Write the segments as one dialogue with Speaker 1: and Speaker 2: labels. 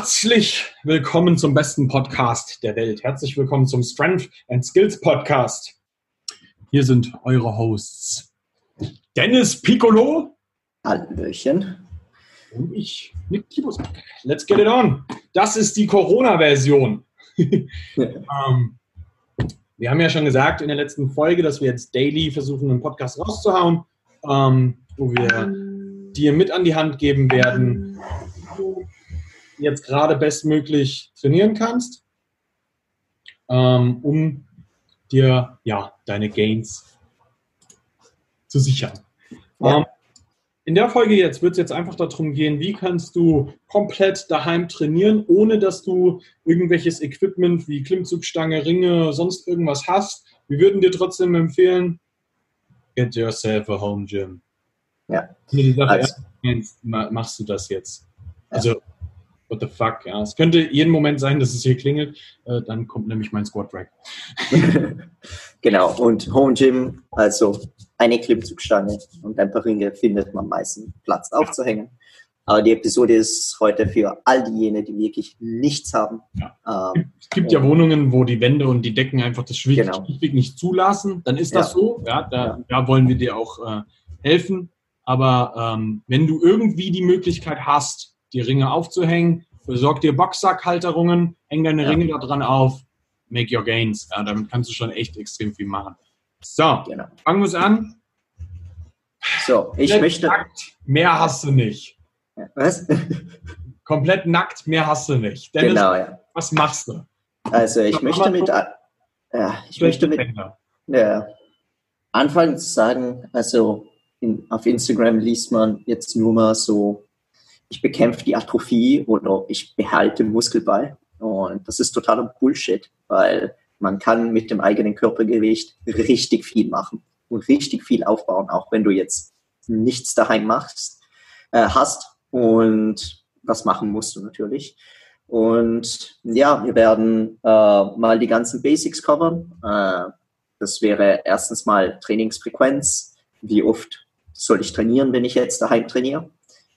Speaker 1: Herzlich willkommen zum besten Podcast der Welt. Herzlich willkommen zum Strength and Skills Podcast. Hier sind eure Hosts Dennis Piccolo.
Speaker 2: Hallöchen.
Speaker 1: Und ich, Nick Kibus. Let's get it on. Das ist die Corona-Version. ähm, wir haben ja schon gesagt in der letzten Folge, dass wir jetzt daily versuchen, einen Podcast rauszuhauen, ähm, wo wir dir mit an die Hand geben werden, jetzt gerade bestmöglich trainieren kannst, ähm, um dir ja deine Gains zu sichern. Ja. Ähm, in der Folge jetzt wird es jetzt einfach darum gehen, wie kannst du komplett daheim trainieren, ohne dass du irgendwelches Equipment wie Klimmzugstange, Ringe, sonst irgendwas hast. Wir würden dir trotzdem empfehlen, get yourself a home gym. Ja. Wenn du die Sache also, ernst machst du das jetzt. Also ja what the fuck, ja. Es könnte jeden Moment sein, dass es hier klingelt, äh, dann kommt nämlich mein Squat Rack.
Speaker 2: genau, und Home Gym, also eine Klimmzugstange und ein paar Ringe findet man meistens Platz aufzuhängen. Aber die Episode ist heute für all diejenigen, die wirklich nichts haben.
Speaker 1: Ja. Ähm, es gibt ja Wohnungen, wo die Wände und die Decken einfach das Schwierig genau. nicht zulassen. Dann ist das ja. so. Ja, da, ja. da, wollen wir dir auch äh, helfen. Aber ähm, wenn du irgendwie die Möglichkeit hast, die Ringe aufzuhängen. Besorg dir Boxsackhalterungen, häng deine ja. Ringe da dran auf, make your gains. Ja, damit kannst du schon echt extrem viel machen. So, genau. fangen wir es an.
Speaker 2: So, ich Komplett möchte.
Speaker 1: Nackt, mehr hast du nicht.
Speaker 2: Was?
Speaker 1: Komplett nackt, mehr hast du nicht. Dennis, genau, ja. Was machst du?
Speaker 2: Also, ich möchte mit. Ja, ich möchte mit. Ja, anfangen zu sagen, also in, auf Instagram liest man jetzt nur mal so ich bekämpfe die Atrophie oder ich behalte Muskelball. Und das ist totaler Bullshit, weil man kann mit dem eigenen Körpergewicht richtig viel machen und richtig viel aufbauen, auch wenn du jetzt nichts daheim machst, äh, hast und was machen musst du natürlich. Und ja, wir werden äh, mal die ganzen Basics covern. Äh, das wäre erstens mal Trainingsfrequenz. Wie oft soll ich trainieren, wenn ich jetzt daheim trainiere?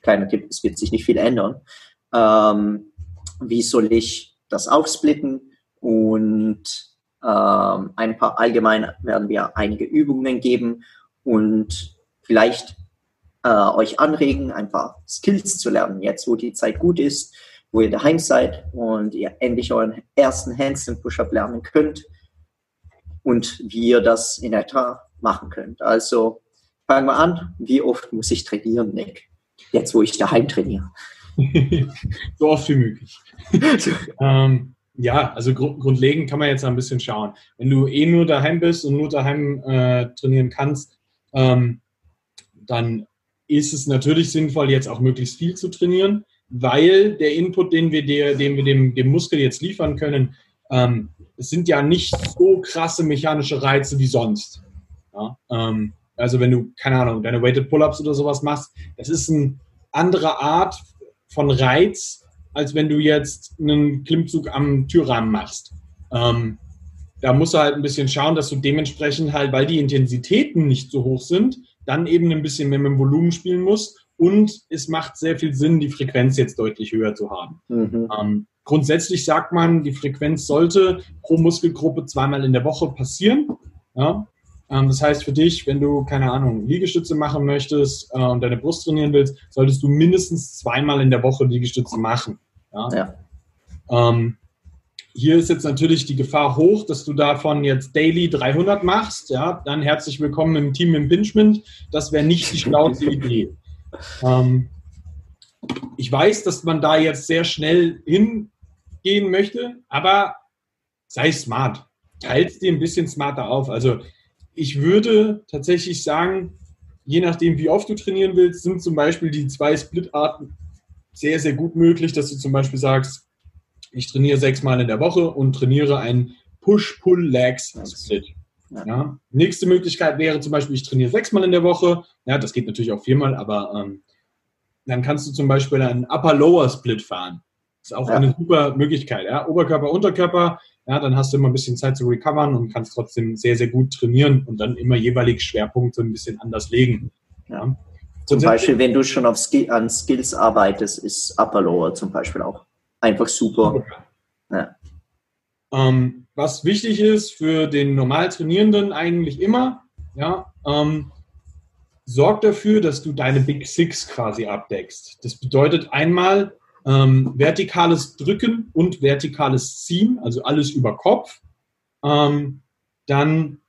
Speaker 2: Kleiner Tipp, es wird sich nicht viel ändern. Ähm, wie soll ich das aufsplitten? Und ähm, ein paar allgemein werden wir einige Übungen geben und vielleicht äh, euch anregen, ein paar Skills zu lernen, jetzt wo die Zeit gut ist, wo ihr daheim seid und ihr endlich euren ersten Handstand Push-Up lernen könnt und wie ihr das in etwa machen könnt. Also fangen wir an. Wie oft muss ich trainieren, Nick? Jetzt, wo ich daheim trainiere.
Speaker 1: so oft wie möglich. ähm, ja, also gr grundlegend kann man jetzt ein bisschen schauen. Wenn du eh nur daheim bist und nur daheim äh, trainieren kannst, ähm, dann ist es natürlich sinnvoll, jetzt auch möglichst viel zu trainieren, weil der Input, den wir, der, den wir dem, dem Muskel jetzt liefern können, ähm, es sind ja nicht so krasse mechanische Reize wie sonst. Ja? Ähm, also wenn du, keine Ahnung, deine Weighted Pull-Ups oder sowas machst, das ist eine andere Art von Reiz, als wenn du jetzt einen Klimmzug am Türrahmen machst. Ähm, da musst du halt ein bisschen schauen, dass du dementsprechend halt, weil die Intensitäten nicht so hoch sind, dann eben ein bisschen mehr mit dem Volumen spielen musst. Und es macht sehr viel Sinn, die Frequenz jetzt deutlich höher zu haben. Mhm. Ähm, grundsätzlich sagt man, die Frequenz sollte pro Muskelgruppe zweimal in der Woche passieren. Ja? Ähm, das heißt für dich, wenn du, keine Ahnung, Liegestütze machen möchtest äh, und deine Brust trainieren willst, solltest du mindestens zweimal in der Woche Liegestütze machen. Ja? ja. Ähm, hier ist jetzt natürlich die Gefahr hoch, dass du davon jetzt daily 300 machst. Ja, dann herzlich willkommen im Team Impingement. Das wäre nicht die schlauste Idee. Ähm, ich weiß, dass man da jetzt sehr schnell hingehen möchte, aber sei smart. Teils dir ein bisschen smarter auf. Also ich würde tatsächlich sagen, je nachdem, wie oft du trainieren willst, sind zum Beispiel die zwei Split-Arten sehr, sehr gut möglich, dass du zum Beispiel sagst, ich trainiere sechsmal in der Woche und trainiere ein Push-Pull-Legs-Split. Ja. Nächste Möglichkeit wäre zum Beispiel, ich trainiere sechsmal in der Woche. Ja, das geht natürlich auch viermal, aber ähm, dann kannst du zum Beispiel einen Upper-Lower-Split fahren. Das ist auch ja. eine super Möglichkeit. Ja. Oberkörper, Unterkörper, ja, dann hast du immer ein bisschen Zeit zu recovern und kannst trotzdem sehr, sehr gut trainieren und dann immer jeweilig Schwerpunkte ein bisschen anders legen. Ja.
Speaker 2: Zum Beispiel, wenn du schon auf Skill, an Skills arbeitest, ist Upper Lower zum Beispiel auch einfach super.
Speaker 1: Ja. Ähm, was wichtig ist für den normal Trainierenden eigentlich immer, ja, ähm, sorg dafür, dass du deine Big Six quasi abdeckst. Das bedeutet einmal ähm, vertikales Drücken und vertikales Ziehen, also alles über Kopf. Ähm, dann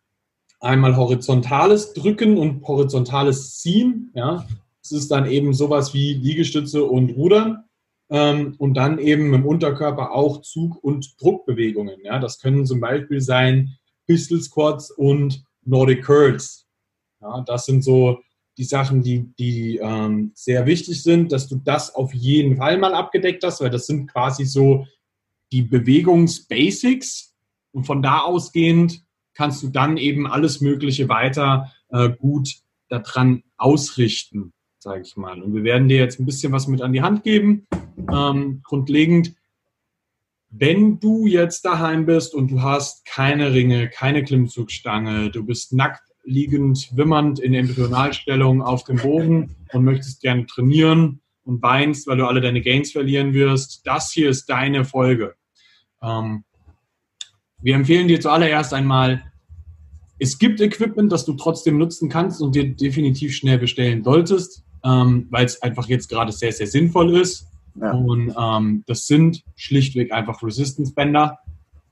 Speaker 1: einmal horizontales Drücken und horizontales Ziehen. Ja, das ist dann eben sowas wie Liegestütze und Rudern. Ähm, und dann eben im Unterkörper auch Zug- und Druckbewegungen. Ja, das können zum Beispiel sein Pistol Squats und Nordic Curls. Ja, das sind so die Sachen, die, die ähm, sehr wichtig sind, dass du das auf jeden Fall mal abgedeckt hast, weil das sind quasi so die Bewegungsbasics. Und von da ausgehend kannst du dann eben alles Mögliche weiter äh, gut daran ausrichten, sage ich mal. Und wir werden dir jetzt ein bisschen was mit an die Hand geben. Ähm, grundlegend, wenn du jetzt daheim bist und du hast keine Ringe, keine Klimmzugstange, du bist nackt liegend, wimmernd in Embryonalstellung auf dem Boden und möchtest gerne trainieren und weinst, weil du alle deine Gains verlieren wirst, das hier ist deine Folge. Ähm, wir empfehlen dir zuallererst einmal, es gibt Equipment, das du trotzdem nutzen kannst und dir definitiv schnell bestellen solltest, ähm, weil es einfach jetzt gerade sehr, sehr sinnvoll ist. Ja. Und ähm, das sind schlichtweg einfach Resistance-Bänder.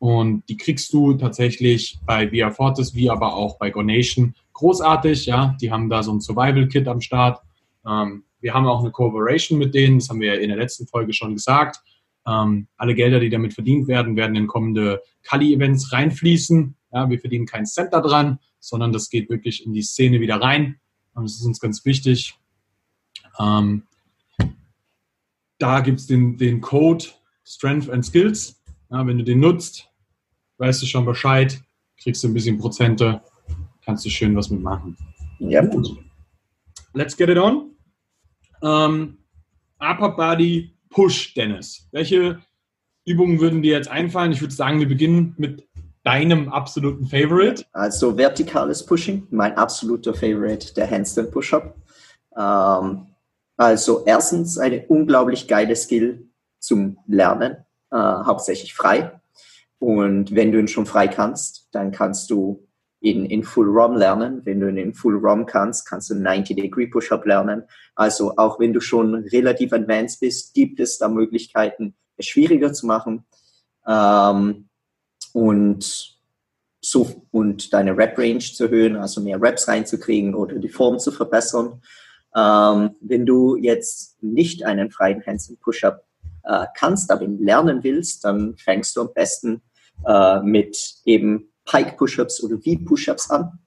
Speaker 1: Und die kriegst du tatsächlich bei Via Fortis wie aber auch bei Gonation großartig. Ja, die haben da so ein Survival-Kit am Start. Ähm, wir haben auch eine Cooperation mit denen, das haben wir in der letzten Folge schon gesagt. Ähm, alle Gelder, die damit verdient werden, werden in kommende Kali-Events reinfließen. Ja, wir verdienen keinen Cent daran, sondern das geht wirklich in die Szene wieder rein. Und das ist uns ganz wichtig. Ähm, da gibt es den, den Code Strength and Skills. Ja, wenn du den nutzt, weißt du schon Bescheid, kriegst du ein bisschen Prozente, kannst du schön was mitmachen. Ja. Gut. Let's get it on. Ähm, Upper Body Push, Dennis. Welche Übungen würden dir jetzt einfallen? Ich würde sagen, wir beginnen mit deinem absoluten Favorite.
Speaker 2: Also vertikales Pushing, mein absoluter Favorite, der Handstand Push-Up. Ähm, also erstens eine unglaublich geile Skill zum Lernen, äh, hauptsächlich frei. Und wenn du ihn schon frei kannst, dann kannst du ihn in Full ROM lernen. Wenn du ihn in Full ROM kannst, kannst du 90-Degree Push-Up lernen. Also auch wenn du schon relativ advanced bist, gibt es da Möglichkeiten, es schwieriger zu machen. Ähm, und so, und deine Rep-Range zu erhöhen, also mehr Reps reinzukriegen oder die Form zu verbessern. Ähm, wenn du jetzt nicht einen freien Handstand Push-Up äh, kannst, aber ihn lernen willst, dann fängst du am besten äh, mit eben Pike-Push-Ups oder V-Push-Ups an.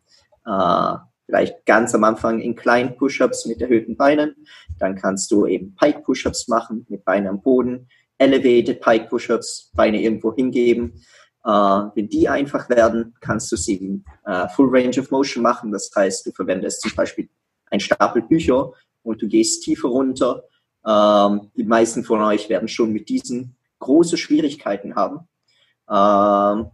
Speaker 2: Äh, vielleicht ganz am Anfang in kleinen Push-Ups mit erhöhten Beinen. Dann kannst du eben Pike-Push-Ups machen mit Beinen am Boden. Elevated Pike-Push-Ups, Beine irgendwo hingeben. Äh, wenn die einfach werden, kannst du sie in äh, Full Range of Motion machen. Das heißt, du verwendest zum Beispiel ein Stapel Bücher und du gehst tiefer runter. Ähm, die meisten von euch werden schon mit diesen große Schwierigkeiten haben ähm,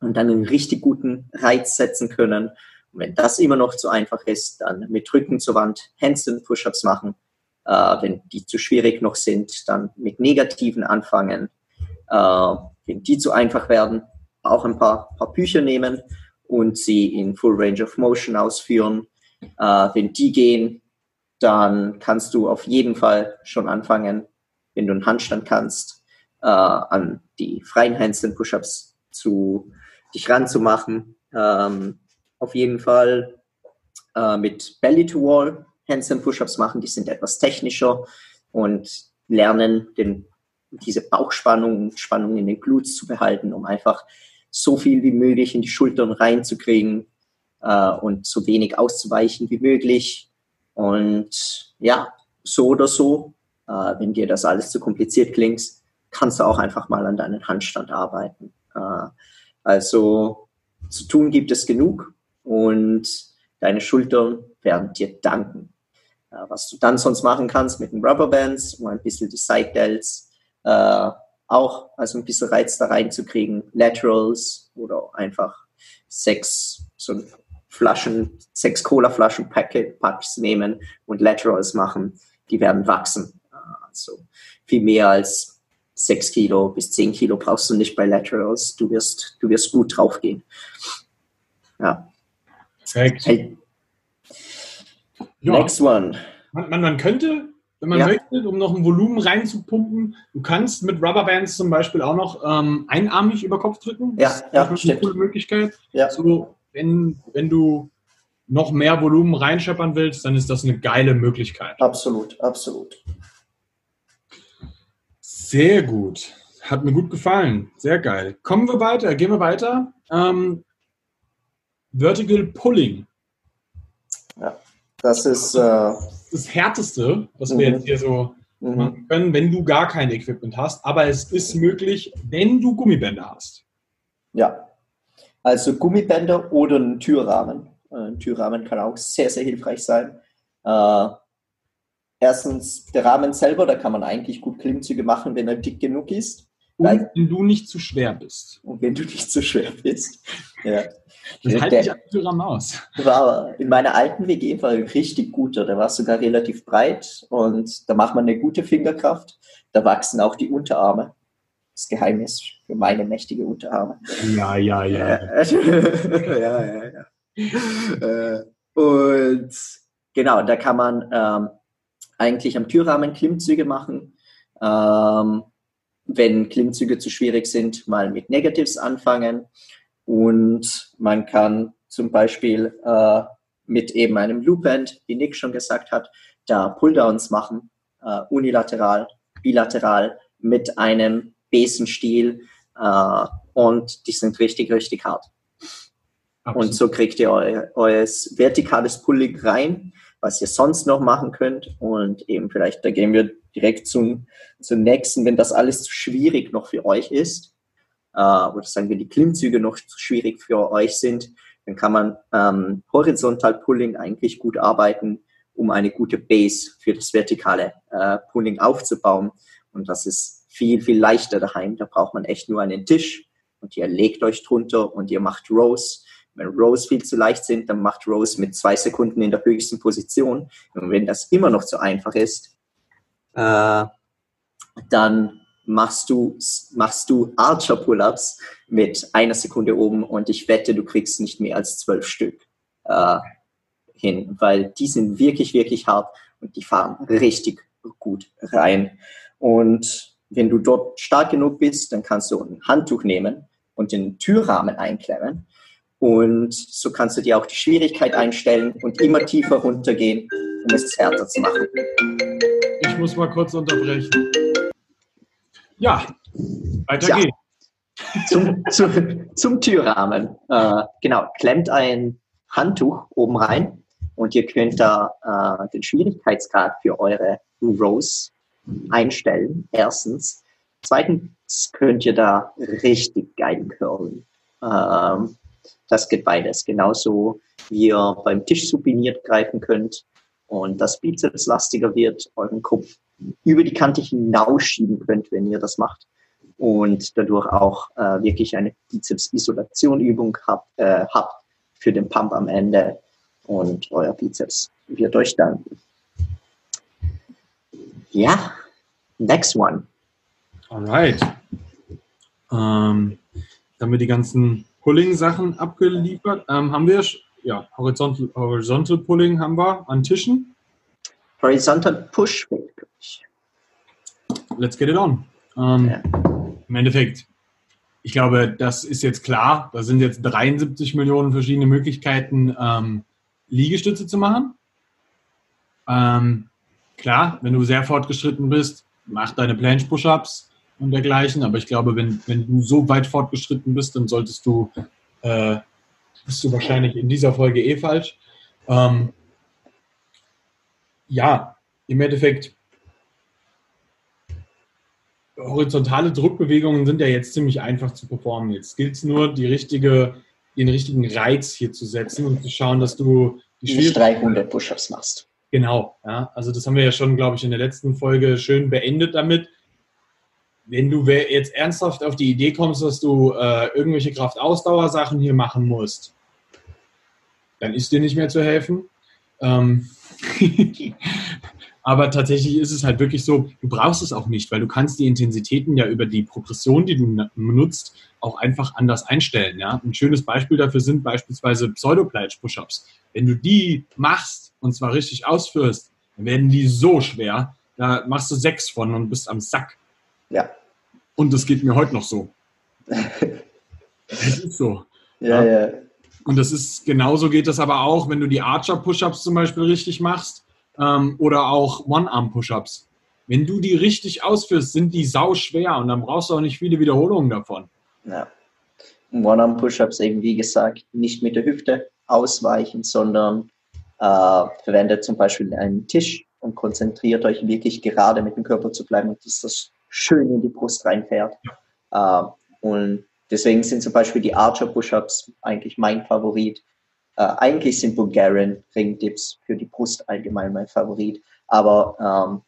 Speaker 2: und dann einen richtig guten Reiz setzen können. Und wenn das immer noch zu einfach ist, dann mit Rücken zur Wand Handstand Push-ups machen. Äh, wenn die zu schwierig noch sind, dann mit negativen anfangen. Äh, wenn die zu einfach werden, auch ein paar, paar Bücher nehmen und sie in Full Range of Motion ausführen. Äh, wenn die gehen, dann kannst du auf jeden Fall schon anfangen, wenn du einen Handstand kannst, äh, an die freien Handstand Push-Ups zu dich ranzumachen. Ähm, auf jeden Fall äh, mit Belly to Wall Handstand Push-Ups machen, die sind etwas technischer und lernen, den, diese Bauchspannung, Spannung in den Glutes zu behalten, um einfach so viel wie möglich in die Schultern reinzukriegen äh, und so wenig auszuweichen wie möglich. Und ja, so oder so, äh, wenn dir das alles zu kompliziert klingt, kannst du auch einfach mal an deinen Handstand arbeiten. Äh, also zu tun gibt es genug und deine Schultern werden dir danken. Äh, was du dann sonst machen kannst mit den Rubberbands, um ein bisschen die Side Delts äh, auch also ein bisschen Reiz da reinzukriegen, Laterals oder einfach sechs so Flaschen, sechs Cola-Flaschen Packs nehmen und Laterals machen, die werden wachsen. Also viel mehr als 6 Kilo bis 10 Kilo brauchst du nicht bei Laterals. Du wirst, du wirst gut draufgehen. Ja.
Speaker 1: Perfekt. Hey.
Speaker 2: Ja. Next one.
Speaker 1: Man, man, man könnte, wenn man ja. möchte, um noch ein Volumen reinzupumpen, du kannst mit Rubberbands zum Beispiel auch noch ähm, einarmig über Kopf drücken.
Speaker 2: Ja, ja, das
Speaker 1: ist eine coole Möglichkeit. Ja. So, wenn, wenn du noch mehr Volumen reinscheppern willst, dann ist das eine geile Möglichkeit.
Speaker 2: Absolut, absolut.
Speaker 1: Sehr gut. Hat mir gut gefallen. Sehr geil. Kommen wir weiter, gehen wir weiter. Ähm, Vertical Pulling.
Speaker 2: Ja, das ist äh,
Speaker 1: das Härteste, was wir mhm. jetzt hier so mhm. machen können, wenn du gar kein Equipment hast. Aber es ist möglich, wenn du Gummibänder hast.
Speaker 2: Ja, also Gummibänder oder ein Türrahmen. Äh, ein Türrahmen kann auch sehr, sehr hilfreich sein. Äh, erstens, der Rahmen selber, da kann man eigentlich gut Klimmzüge machen, wenn er dick genug ist.
Speaker 1: Und wenn du nicht zu schwer bist.
Speaker 2: Und wenn du nicht zu schwer bist. Ja.
Speaker 1: Das halte ich am aus.
Speaker 2: War in meiner alten WG war richtig guter. Der war sogar relativ breit und da macht man eine gute Fingerkraft. Da wachsen auch die Unterarme. Das Geheimnis für meine mächtige Unterarme.
Speaker 1: Ja, ja, ja.
Speaker 2: ja, ja, ja. Äh, und genau, da kann man ähm, eigentlich am Türrahmen Klimmzüge machen. Ähm, wenn Klimmzüge zu schwierig sind, mal mit Negatives anfangen. Und man kann zum Beispiel äh, mit eben einem Loopend, wie Nick schon gesagt hat, da Pulldowns machen, äh, unilateral, bilateral, mit einem Besenstiel äh, und die sind richtig, richtig hart. Absolut. Und so kriegt ihr eu, euer vertikales Pulling rein, was ihr sonst noch machen könnt. Und eben vielleicht, da gehen wir direkt zum, zum nächsten, wenn das alles zu schwierig noch für euch ist, äh, oder sagen wir, die Klimmzüge noch zu schwierig für euch sind, dann kann man ähm, horizontal Pulling eigentlich gut arbeiten, um eine gute Base für das vertikale äh, Pulling aufzubauen. Und das ist viel, viel leichter daheim. Da braucht man echt nur einen Tisch und ihr legt euch drunter und ihr macht Rows wenn Rows viel zu leicht sind, dann macht Rows mit zwei Sekunden in der höchsten Position. Und wenn das immer noch zu einfach ist, äh, dann machst du, machst du Archer Pull-Ups mit einer Sekunde oben und ich wette, du kriegst nicht mehr als zwölf Stück äh, hin, weil die sind wirklich, wirklich hart und die fahren richtig gut rein. Und wenn du dort stark genug bist, dann kannst du ein Handtuch nehmen und den Türrahmen einklemmen und so kannst du dir auch die Schwierigkeit einstellen und immer tiefer runtergehen, um es härter zu machen.
Speaker 1: Ich muss mal kurz unterbrechen. Ja, weiter ja. geht's.
Speaker 2: Zum, zum, zum Türrahmen. Äh, genau, klemmt ein Handtuch oben rein und ihr könnt da äh, den Schwierigkeitsgrad für eure Rows einstellen. Erstens. Zweitens könnt ihr da richtig geil curlen. Ähm, das geht beides. Genauso wie ihr beim Tisch supiniert greifen könnt und das Bizeps lastiger wird, euren Kopf über die Kante hinausschieben könnt, wenn ihr das macht. Und dadurch auch äh, wirklich eine Bizeps-Isolation-Übung habt, äh, habt für den Pump am Ende und euer Bizeps wird euch dann. Ja, next one.
Speaker 1: Alright. Ähm, dann wir die ganzen Pulling-Sachen abgeliefert. Ähm, haben wir, ja, Horizontal, Horizontal Pulling haben wir an Tischen.
Speaker 2: Horizontal Push,
Speaker 1: Let's get it on. Ähm, ja. Im Endeffekt, ich glaube, das ist jetzt klar. Da sind jetzt 73 Millionen verschiedene Möglichkeiten, ähm, Liegestütze zu machen. Ähm, klar, wenn du sehr fortgeschritten bist, mach deine Planche Push-Ups und dergleichen. Aber ich glaube, wenn, wenn du so weit fortgeschritten bist, dann solltest du, äh, bist du wahrscheinlich in dieser Folge eh falsch. Ähm, ja, im Endeffekt, horizontale Druckbewegungen sind ja jetzt ziemlich einfach zu performen. Jetzt gilt es nur, die richtige, den richtigen Reiz hier zu setzen und zu schauen, dass du
Speaker 2: die Nicht 300 Push-Ups machst.
Speaker 1: Genau, ja. Also das haben wir ja schon, glaube ich, in der letzten Folge schön beendet damit wenn du jetzt ernsthaft auf die Idee kommst, dass du äh, irgendwelche Kraftausdauersachen hier machen musst, dann ist dir nicht mehr zu helfen. Ähm Aber tatsächlich ist es halt wirklich so, du brauchst es auch nicht, weil du kannst die Intensitäten ja über die Progression, die du benutzt, auch einfach anders einstellen. Ja? Ein schönes Beispiel dafür sind beispielsweise Pseudo-Plage-Push-Ups. Wenn du die machst und zwar richtig ausführst, dann werden die so schwer, da machst du sechs von und bist am Sack.
Speaker 2: Ja.
Speaker 1: Und das geht mir heute noch so. Es ist so.
Speaker 2: Ja, ja, ja.
Speaker 1: Und das ist, genauso geht das aber auch, wenn du die Archer-Push-Ups zum Beispiel richtig machst ähm, oder auch One-Arm-Push-Ups. Wenn du die richtig ausführst, sind die sau schwer und dann brauchst du auch nicht viele Wiederholungen davon.
Speaker 2: Ja. One-Arm-Push-Ups eben, wie gesagt, nicht mit der Hüfte ausweichen, sondern äh, verwendet zum Beispiel einen Tisch und konzentriert euch wirklich gerade mit dem Körper zu bleiben und dass das schön in die Brust reinfährt. Ja. Äh, und Deswegen sind zum Beispiel die Archer Push-Ups eigentlich mein Favorit. Äh, eigentlich sind Bulgarian Ringdips für die Brust allgemein mein Favorit. Aber ähm,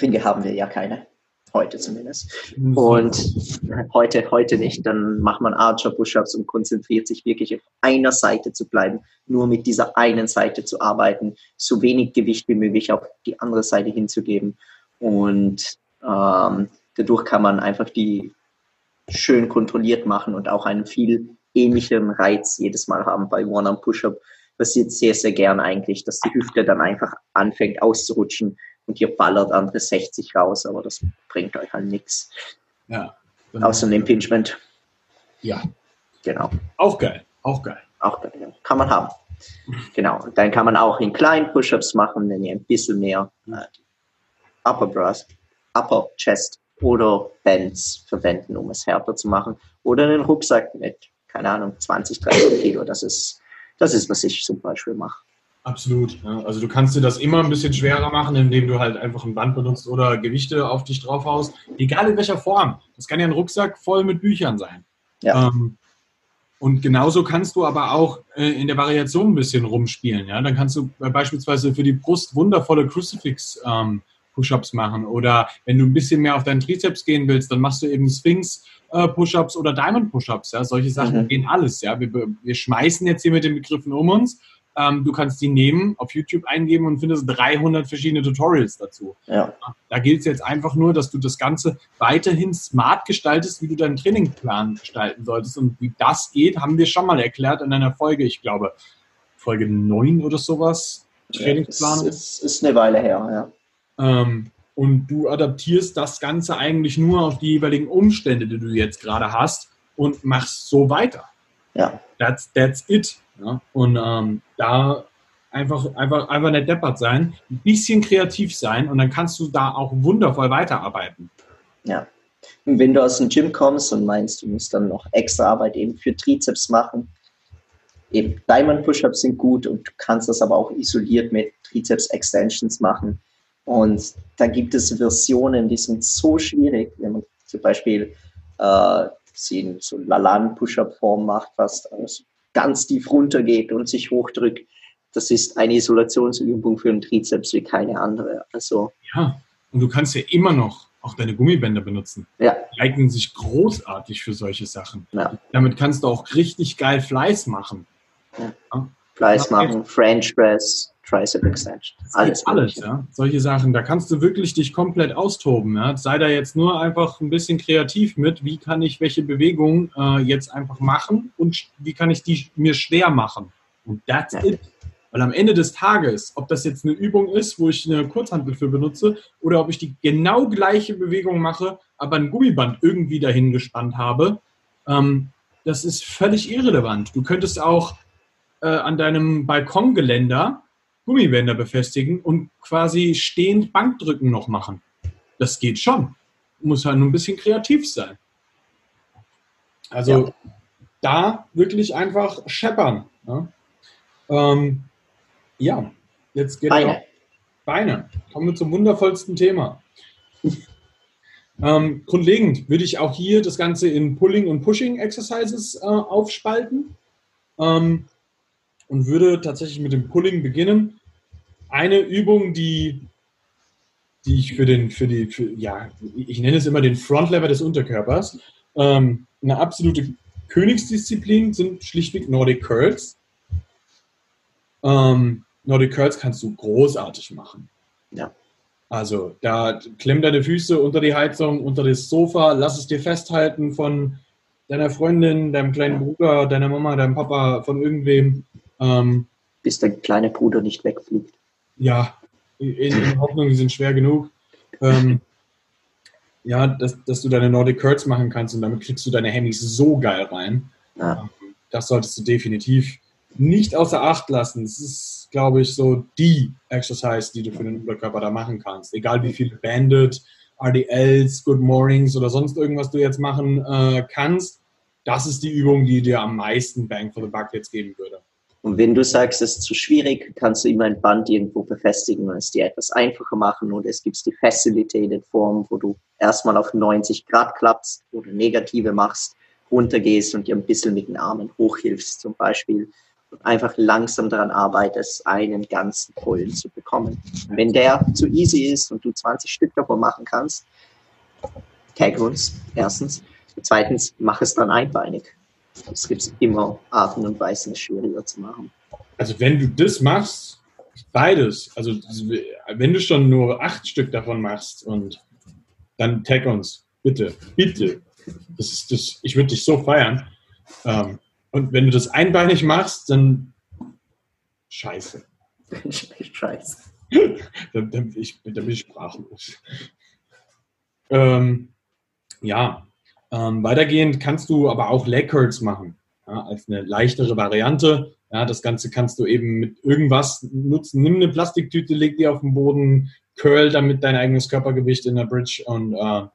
Speaker 2: Ringe haben wir ja keine. Heute zumindest. Und heute, heute nicht. Dann macht man Archer Push-Ups und konzentriert sich wirklich auf einer Seite zu bleiben, nur mit dieser einen Seite zu arbeiten, so wenig Gewicht wie möglich auf die andere Seite hinzugeben. Und ähm, dadurch kann man einfach die schön kontrolliert machen und auch einen viel ähnlichen Reiz jedes Mal haben bei One-Arm-Push-Up. Passiert sehr, sehr gern eigentlich, dass die Hüfte dann einfach anfängt auszurutschen und ihr ballert andere 60 raus, aber das bringt euch halt nichts.
Speaker 1: Ja.
Speaker 2: Außer ein Impingement.
Speaker 1: Ja.
Speaker 2: Genau.
Speaker 1: Auch geil. Auch geil.
Speaker 2: Auch geil. Ja. Kann man haben. Genau. Und dann kann man auch in kleinen Push-Ups machen, wenn ihr ein bisschen mehr äh, Upper Breast, Upper Chest oder Bands verwenden, um es härter zu machen. Oder einen Rucksack mit, keine Ahnung, 20, 30 Kilo. Das ist, das ist, was ich zum Beispiel mache.
Speaker 1: Absolut. Ja. Also du kannst dir das immer ein bisschen schwerer machen, indem du halt einfach ein Band benutzt oder Gewichte auf dich drauf haust. Egal in welcher Form. Das kann ja ein Rucksack voll mit Büchern sein.
Speaker 2: Ja. Ähm,
Speaker 1: und genauso kannst du aber auch äh, in der Variation ein bisschen rumspielen. Ja? Dann kannst du äh, beispielsweise für die Brust wundervolle Crucifix ähm, Push-ups machen. Oder wenn du ein bisschen mehr auf deinen Trizeps gehen willst, dann machst du eben Sphinx äh, Push-ups oder Diamond Push-ups. Ja? Solche Sachen mhm. gehen alles. Ja? Wir, wir schmeißen jetzt hier mit den Begriffen um uns. Ähm, du kannst die nehmen, auf YouTube eingeben und findest 300 verschiedene Tutorials dazu.
Speaker 2: Ja.
Speaker 1: Da gilt es jetzt einfach nur, dass du das Ganze weiterhin smart gestaltest, wie du deinen Trainingsplan gestalten solltest. Und wie das geht, haben wir schon mal erklärt in einer Folge, ich glaube, Folge 9 oder sowas.
Speaker 2: Trainingsplanung. Ja, ist, ist, ist eine Weile her, ja.
Speaker 1: Ähm, und du adaptierst das Ganze eigentlich nur auf die jeweiligen Umstände, die du jetzt gerade hast und machst so weiter.
Speaker 2: Ja.
Speaker 1: That's, that's it. Ja? Und ähm, da einfach, einfach, einfach nicht deppert sein, ein bisschen kreativ sein und dann kannst du da auch wundervoll weiterarbeiten.
Speaker 2: Ja. Und wenn du aus dem Gym kommst und meinst, du musst dann noch extra Arbeit eben für Trizeps machen, eben Diamond Push-Ups sind gut und du kannst das aber auch isoliert mit Trizeps Extensions machen. Und da gibt es Versionen, die sind so schwierig, wenn man zum Beispiel äh, sie in so Lalan-Push-Up-Form macht, fast also ganz tief runtergeht und sich hochdrückt. Das ist eine Isolationsübung für den Trizeps wie keine andere. Also,
Speaker 1: ja, und du kannst ja immer noch auch deine Gummibänder benutzen.
Speaker 2: Ja.
Speaker 1: Die eignen sich großartig für solche Sachen.
Speaker 2: Ja.
Speaker 1: Damit kannst du auch richtig geil Fleiß machen.
Speaker 2: Ja. Fleiß machen, French Press, Tricep Extension.
Speaker 1: Alles, alles, ja. Solche Sachen, da kannst du wirklich dich komplett austoben. Ja. Sei da jetzt nur einfach ein bisschen kreativ mit, wie kann ich welche Bewegungen äh, jetzt einfach machen und wie kann ich die mir schwer machen. Und that's ja. it. Weil am Ende des Tages, ob das jetzt eine Übung ist, wo ich eine Kurzhantel für benutze, oder ob ich die genau gleiche Bewegung mache, aber ein Gummiband irgendwie dahin gespannt habe, ähm, das ist völlig irrelevant. Du könntest auch äh, an deinem Balkongeländer Gummibänder befestigen und quasi stehend Bankdrücken noch machen. Das geht schon. Muss halt nur ein bisschen kreativ sein. Also ja. da wirklich einfach scheppern. Ja, ähm, ja. jetzt geht
Speaker 2: Beine.
Speaker 1: Beine. Kommen wir zum wundervollsten Thema. ähm, grundlegend würde ich auch hier das Ganze in Pulling und Pushing Exercises äh, aufspalten ähm, und würde tatsächlich mit dem Pulling beginnen eine Übung, die, die ich für den, für die, für, ja, ich nenne es immer den Frontlever des Unterkörpers, ähm, eine absolute Königsdisziplin sind schlichtweg Nordic Curls. Ähm, Nordic Curls kannst du großartig machen. Ja. Also da klemm deine Füße unter die Heizung, unter das Sofa, lass es dir festhalten von deiner Freundin, deinem kleinen Bruder, deiner Mama, deinem Papa, von irgendwem.
Speaker 2: Ähm, Bis dein kleiner Bruder nicht wegfliegt.
Speaker 1: Ja, in, in Hoffnung, die sind schwer genug. Ähm, ja, dass, dass du deine Nordic Curls machen kannst und damit kriegst du deine Hemmings so geil rein. Ja. Ähm, das solltest du definitiv nicht außer Acht lassen. Es ist, glaube ich, so die Exercise, die du für den Unterkörper da machen kannst. Egal wie viele Bandit, RDLs, Good Mornings oder sonst irgendwas du jetzt machen äh, kannst. Das ist die Übung, die dir am meisten Bang for the Buck jetzt geben würde.
Speaker 2: Und wenn du sagst, es ist zu schwierig, kannst du immer ein Band irgendwo befestigen und es dir etwas einfacher machen. Oder es gibt die Facilitated Form, wo du erstmal auf 90 Grad klappst oder negative machst, runtergehst und dir ein bisschen mit den Armen hochhilfst zum Beispiel. Und einfach langsam daran arbeitest, einen ganzen Pullen zu bekommen. Und wenn der zu easy ist und du 20 Stück davon machen kannst, tag uns, erstens. Zweitens, mach es dann einbeinig. Es gibt immer Arten und Weisen, es schwieriger zu machen.
Speaker 1: Also wenn du das machst, beides, also wenn du schon nur acht Stück davon machst und dann tag uns, bitte, bitte. Das ist das, ich würde dich so feiern. Ähm, und wenn du das einbeinig machst, dann scheiße. scheiße. dann, dann, ich, dann bin ich sprachlos. Ähm, ja, ähm, weitergehend kannst du aber auch Leg Curls machen, ja, als eine leichtere Variante. Ja, das Ganze kannst du eben mit irgendwas nutzen. Nimm eine Plastiktüte, leg die auf den Boden, curl damit dein eigenes Körpergewicht in der Bridge und äh,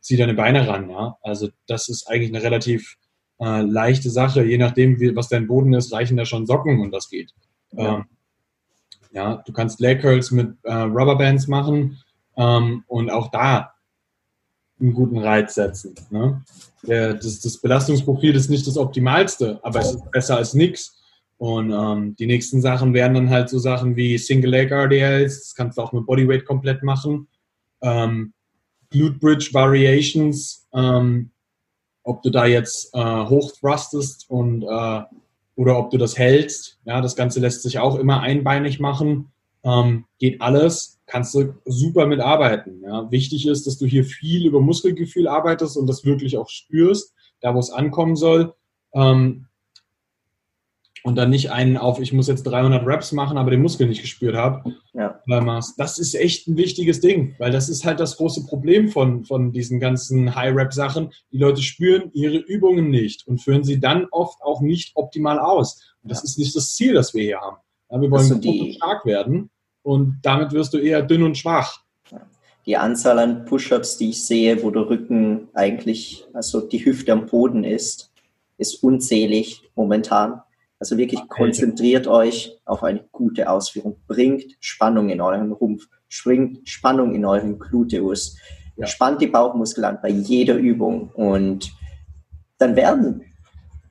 Speaker 1: zieh deine Beine ran. Ja? Also das ist eigentlich eine relativ äh, leichte Sache. Je nachdem, wie, was dein Boden ist, reichen da schon Socken und das geht. Ja, ähm, ja du kannst Leg Curls mit äh, Rubberbands machen ähm, und auch da einen guten Reiz setzen. Ne? Das, das, Belastungsprofil ist nicht das optimalste, aber es ist besser als nichts. Und ähm, die nächsten Sachen wären dann halt so Sachen wie Single Leg RDLs, das kannst du auch mit Bodyweight komplett machen. Ähm, Glute Bridge Variations, ähm, ob du da jetzt äh, hochthrustest und äh, oder ob du das hältst. Ja, das Ganze lässt sich auch immer einbeinig machen. Ähm, geht alles kannst du super mitarbeiten. Ja. Wichtig ist, dass du hier viel über Muskelgefühl arbeitest und das wirklich auch spürst, da wo es ankommen soll. Ähm, und dann nicht einen auf, ich muss jetzt 300 Reps machen, aber den Muskel nicht gespürt habe. Ja. Das ist echt ein wichtiges Ding, weil das ist halt das große Problem von, von diesen ganzen High-Rep-Sachen. Die Leute spüren ihre Übungen nicht und führen sie dann oft auch nicht optimal aus. Und das ja. ist nicht das Ziel, das wir hier haben. Ja, wir wollen also stark werden und damit wirst du eher dünn und schwach.
Speaker 2: Die Anzahl an Push-ups, die ich sehe, wo der Rücken eigentlich, also die Hüfte am Boden ist, ist unzählig momentan. Also wirklich konzentriert euch auf eine gute Ausführung. Bringt Spannung in euren Rumpf, bringt Spannung in euren Gluteus. Ja. Spannt die Bauchmuskel an bei jeder Übung und dann werden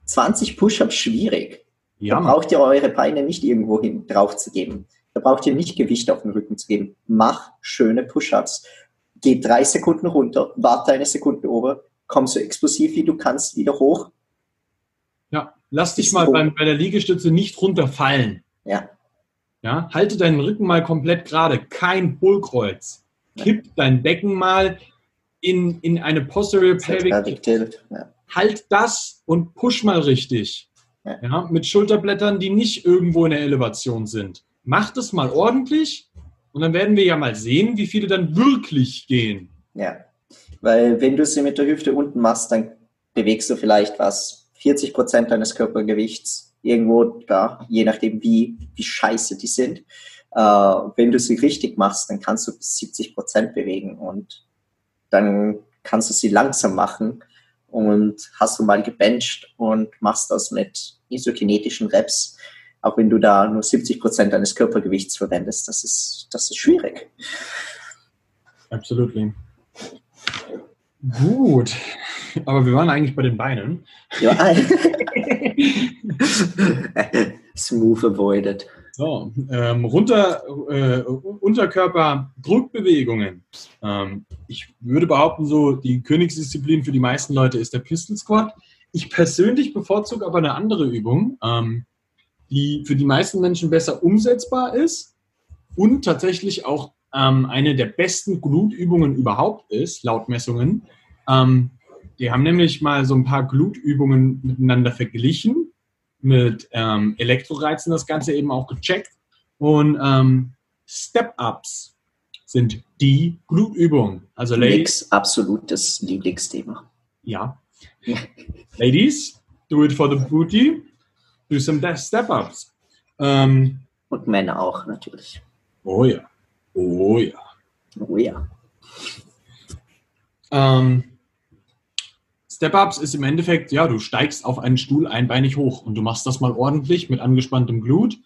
Speaker 2: 20 Push-ups schwierig. Ja. Da braucht ihr eure Beine nicht irgendwo hin drauf zu geben. Da braucht ihr nicht Gewicht auf den Rücken zu geben. Mach schöne Push-ups. Geh drei Sekunden runter, warte eine Sekunde ober, komm so explosiv wie du kannst wieder hoch.
Speaker 1: Ja, lass dich mal beim, bei der Liegestütze nicht runterfallen.
Speaker 2: Ja.
Speaker 1: Ja, halte deinen Rücken mal komplett gerade, kein Bullkreuz. Kipp ja. dein Becken mal in, in eine posterior pelvic. Ja. Halt das und push mal richtig. Ja. ja. mit Schulterblättern, die nicht irgendwo in der Elevation sind macht es mal ordentlich und dann werden wir ja mal sehen, wie viele dann wirklich gehen.
Speaker 2: Ja, weil wenn du sie mit der Hüfte unten machst, dann bewegst du vielleicht was, 40 Prozent deines Körpergewichts irgendwo da, je nachdem wie, wie scheiße die sind. Äh, wenn du sie richtig machst, dann kannst du bis 70 Prozent bewegen und dann kannst du sie langsam machen und hast du mal gebencht und machst das mit isokinetischen Reps auch wenn du da nur 70 Prozent deines Körpergewichts verwendest. Das ist, das ist schwierig.
Speaker 1: Absolut. Gut. Aber wir waren eigentlich bei den Beinen. Ja.
Speaker 2: Smooth avoided.
Speaker 1: So, ähm, runter, äh, Unterkörper-Druckbewegungen. Ähm, ich würde behaupten, so die Königsdisziplin für die meisten Leute ist der Pistol Squat. Ich persönlich bevorzuge aber eine andere Übung. Ähm, die für die meisten Menschen besser umsetzbar ist und tatsächlich auch ähm, eine der besten Glutübungen überhaupt ist, laut Messungen. Ähm, die haben nämlich mal so ein paar Glutübungen miteinander verglichen, mit ähm, Elektroreizen das Ganze eben auch gecheckt. Und ähm, Step-Ups sind die Glutübungen.
Speaker 2: Also Ladies. absolutes Lieblingsthema.
Speaker 1: Ja. Ladies, do it for the booty, do some Step-Ups.
Speaker 2: Ähm, Und Männer auch natürlich.
Speaker 1: Oh ja. Oh ja.
Speaker 2: Oh ja.
Speaker 1: Ähm, Step-Ups ist im Endeffekt, ja, du steigst auf einen Stuhl einbeinig hoch und du machst das mal ordentlich mit angespanntem Glut,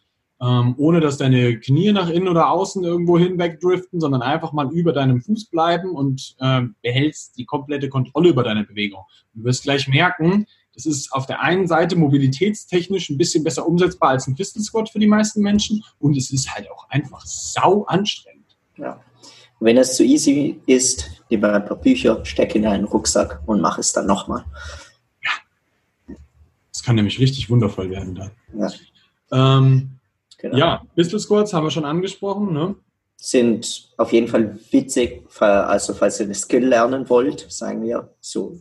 Speaker 1: ähm, ohne dass deine Knie nach innen oder außen irgendwo hinweg driften, sondern einfach mal über deinem Fuß bleiben und äh, behältst die komplette Kontrolle über deine Bewegung. Du wirst gleich merken, das ist auf der einen Seite mobilitätstechnisch ein bisschen besser umsetzbar als ein Pistol Squat für die meisten Menschen und es ist halt auch einfach sau anstrengend.
Speaker 2: Ja. Wenn es zu easy ist, lieber ein paar Bücher, stecke in einen Rucksack und mach es dann nochmal.
Speaker 1: Ja. Das kann nämlich richtig wundervoll werden dann. Ja, ähm, genau. ja Pistol Squats haben wir schon angesprochen. Ne?
Speaker 2: Sind auf jeden Fall witzig, also falls ihr eine Skill lernen wollt, sagen wir so.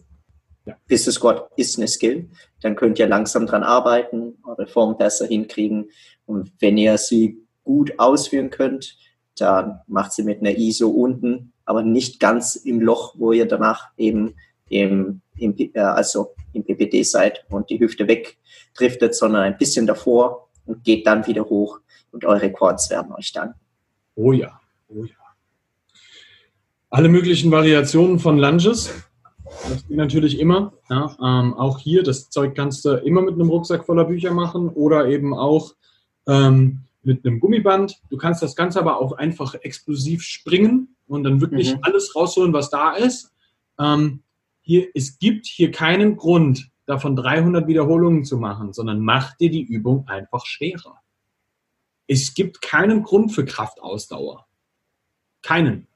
Speaker 2: Ja. Pistol Squat ist eine Skill, dann könnt ihr langsam dran arbeiten, eure Form besser hinkriegen. Und wenn ihr sie gut ausführen könnt, dann macht sie mit einer ISO unten, aber nicht ganz im Loch, wo ihr danach eben im, im, äh, also im PPD seid und die Hüfte wegdriftet, sondern ein bisschen davor und geht dann wieder hoch und eure Quads werden euch dann.
Speaker 1: Oh ja, oh ja. Alle möglichen Variationen von Lunges, das geht natürlich immer. Ja, ähm, auch hier, das Zeug kannst du immer mit einem Rucksack voller Bücher machen oder eben auch ähm, mit einem Gummiband. Du kannst das Ganze aber auch einfach explosiv springen und dann wirklich mhm. alles rausholen, was da ist. Ähm, hier, es gibt hier keinen Grund, davon 300 Wiederholungen zu machen, sondern mach dir die Übung einfach schwerer. Es gibt keinen Grund für Kraftausdauer. Keinen.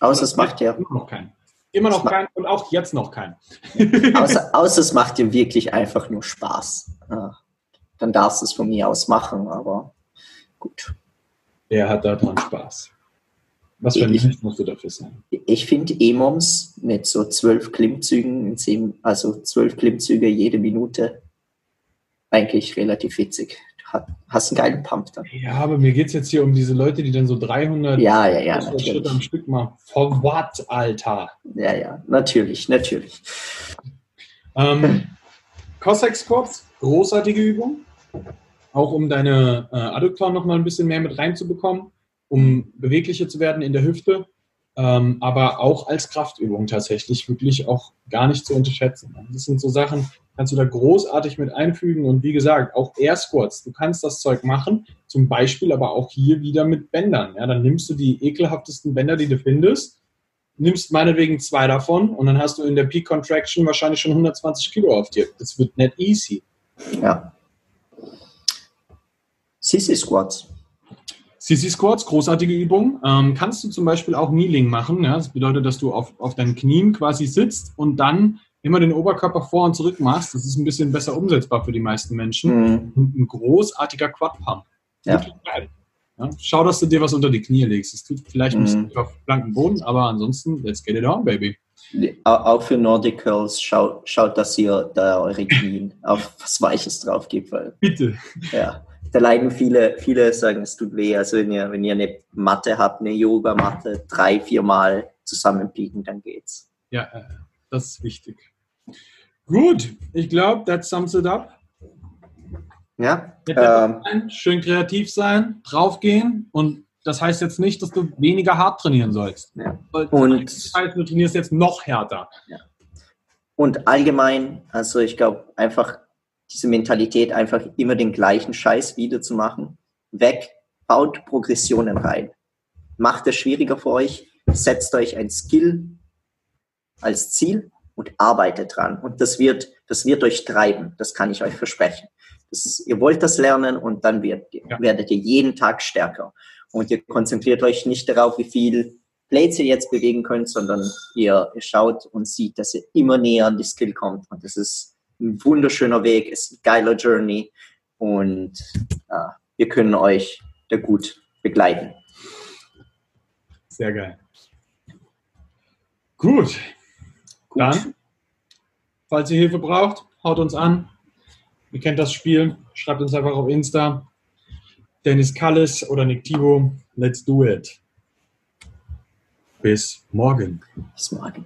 Speaker 2: Außer es macht ja.
Speaker 1: Immer noch keinen. Immer noch keinen und auch jetzt noch keinen.
Speaker 2: außer, außer es macht dir wirklich einfach nur Spaß. Dann darfst du es von mir aus machen, aber gut.
Speaker 1: Wer hat da dran Spaß? Was für ein Licht musst du dafür sein?
Speaker 2: Ich finde E-Moms mit so zwölf Klimmzügen, also zwölf Klimmzüge jede Minute, eigentlich relativ witzig. Hast einen geilen Pump dann.
Speaker 1: Ja, aber mir geht es jetzt hier um diese Leute, die dann so 300
Speaker 2: ja, ja, ja, Schritte
Speaker 1: am Stück machen. For what, Alter?
Speaker 2: Ja, ja, natürlich, natürlich.
Speaker 1: Ähm, Cossack Squats, großartige Übung auch um deine äh, Adduktoren noch mal ein bisschen mehr mit reinzubekommen, um beweglicher zu werden in der Hüfte, ähm, aber auch als Kraftübung tatsächlich wirklich auch gar nicht zu unterschätzen. Das sind so Sachen, kannst du da großartig mit einfügen und wie gesagt, auch Air Squats, du kannst das Zeug machen, zum Beispiel aber auch hier wieder mit Bändern. Ja, dann nimmst du die ekelhaftesten Bänder, die du findest, nimmst meinetwegen zwei davon und dann hast du in der Peak Contraction wahrscheinlich schon 120 Kilo auf dir. Das wird nicht easy.
Speaker 2: Ja. Sissy Squats.
Speaker 1: Sissy Squats, großartige Übung. Ähm, kannst du zum Beispiel auch Kneeling machen. Ja? Das bedeutet, dass du auf, auf deinen Knien quasi sitzt und dann immer den Oberkörper vor und zurück machst. Das ist ein bisschen besser umsetzbar für die meisten Menschen. Mhm. Und ein großartiger Quad-Pump. Ja. geil. Ja? Schau, dass du dir was unter die Knie legst. Es tut vielleicht ein bisschen mhm. auf blanken Boden, aber ansonsten, let's get it on, baby.
Speaker 2: Auch für Nordic Curls, schaut, schaut, dass ihr da eure Knie auf was Weiches drauf gebt. Weil,
Speaker 1: Bitte.
Speaker 2: Ja da leiden viele, viele sagen, es tut weh. Also wenn ihr, wenn ihr eine Matte habt, eine Yoga-Matte, drei, viermal zusammenbiegen, dann geht's.
Speaker 1: Ja, das ist wichtig. Gut, ich glaube, that sums it up.
Speaker 2: Ja.
Speaker 1: Ähm, schön kreativ sein, draufgehen und das heißt jetzt nicht, dass du weniger hart trainieren sollst. Ja. Und das heißt, du trainierst jetzt noch härter. Ja.
Speaker 2: Und allgemein, also ich glaube, einfach diese Mentalität, einfach immer den gleichen Scheiß wiederzumachen, weg, baut Progressionen rein. Macht es schwieriger für euch, setzt euch ein Skill als Ziel und arbeitet dran. Und das wird, das wird euch treiben, das kann ich euch versprechen. Das, ihr wollt das lernen und dann wird, ja. werdet ihr jeden Tag stärker. Und ihr konzentriert euch nicht darauf, wie viel Plates ihr jetzt bewegen könnt, sondern ihr, ihr schaut und sieht, dass ihr immer näher an die Skill kommt. Und das ist ein wunderschöner Weg, ist ein geiler Journey und äh, wir können euch da gut begleiten.
Speaker 1: Sehr geil. Gut. Gut. Dann, falls ihr Hilfe braucht, haut uns an. Ihr kennt das Spiel. Schreibt uns einfach auf Insta. Dennis Kallis oder Nick Thibault. Let's do it. Bis morgen.
Speaker 2: Bis morgen.